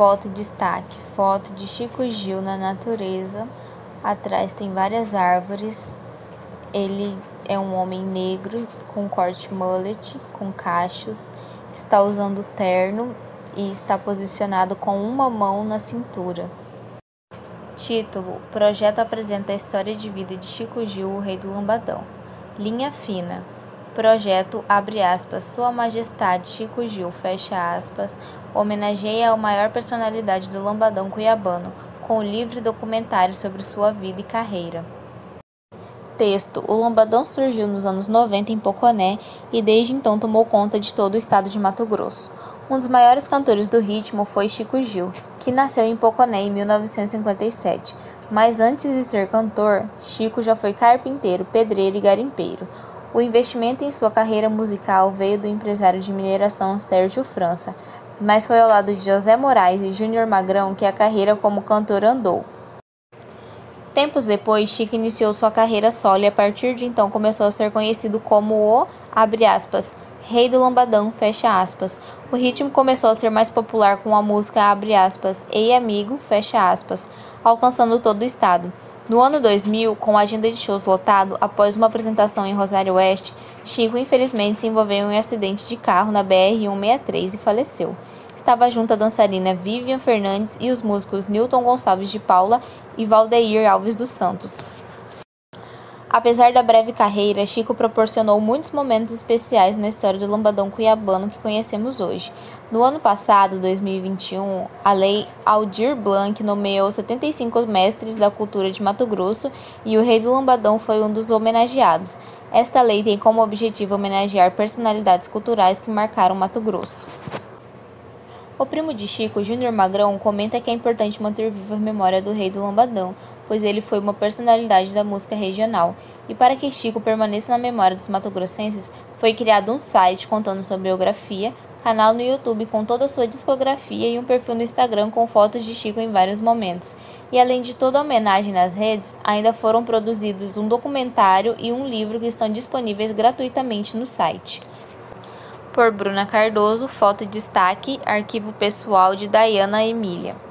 Foto destaque: foto de Chico Gil na natureza. Atrás tem várias árvores. Ele é um homem negro com corte mullet, com cachos, está usando terno e está posicionado com uma mão na cintura. Título: O projeto apresenta a história de vida de Chico Gil, o rei do Lambadão. Linha fina. Projeto abre aspas, Sua Majestade Chico Gil, fecha aspas, homenageia a maior personalidade do Lambadão cuiabano, com um livre documentário sobre sua vida e carreira. Texto: O Lombadão surgiu nos anos 90 em Poconé e desde então tomou conta de todo o estado de Mato Grosso. Um dos maiores cantores do ritmo foi Chico Gil, que nasceu em Poconé em 1957. Mas antes de ser cantor, Chico já foi carpinteiro, pedreiro e garimpeiro. O investimento em sua carreira musical veio do empresário de mineração Sérgio França, mas foi ao lado de José Moraes e Júnior Magrão que a carreira como cantor andou. Tempos depois, Chico iniciou sua carreira solo e a partir de então começou a ser conhecido como o, aspas, Rei do Lambadão, aspas. O ritmo começou a ser mais popular com a música, aspas, Ei Amigo, aspas, alcançando todo o estado. No ano 2000, com a agenda de shows lotado, após uma apresentação em Rosário Oeste, Chico infelizmente se envolveu em um acidente de carro na BR-163 e faleceu estava junto a dançarina Vivian Fernandes e os músicos Newton Gonçalves de Paula e Valdeir Alves dos Santos. Apesar da breve carreira, Chico proporcionou muitos momentos especiais na história do lambadão cuiabano que conhecemos hoje. No ano passado, 2021, a Lei Aldir Blanc nomeou 75 mestres da cultura de Mato Grosso e o Rei do Lambadão foi um dos homenageados. Esta lei tem como objetivo homenagear personalidades culturais que marcaram Mato Grosso. O primo de Chico, Júnior Magrão, comenta que é importante manter viva a memória do rei do Lambadão, pois ele foi uma personalidade da música regional. E para que Chico permaneça na memória dos matogrossenses, foi criado um site contando sua biografia, canal no YouTube com toda a sua discografia e um perfil no Instagram com fotos de Chico em vários momentos. E além de toda a homenagem nas redes, ainda foram produzidos um documentário e um livro que estão disponíveis gratuitamente no site por Bruna Cardoso, foto destaque, arquivo pessoal de Dayana Emília.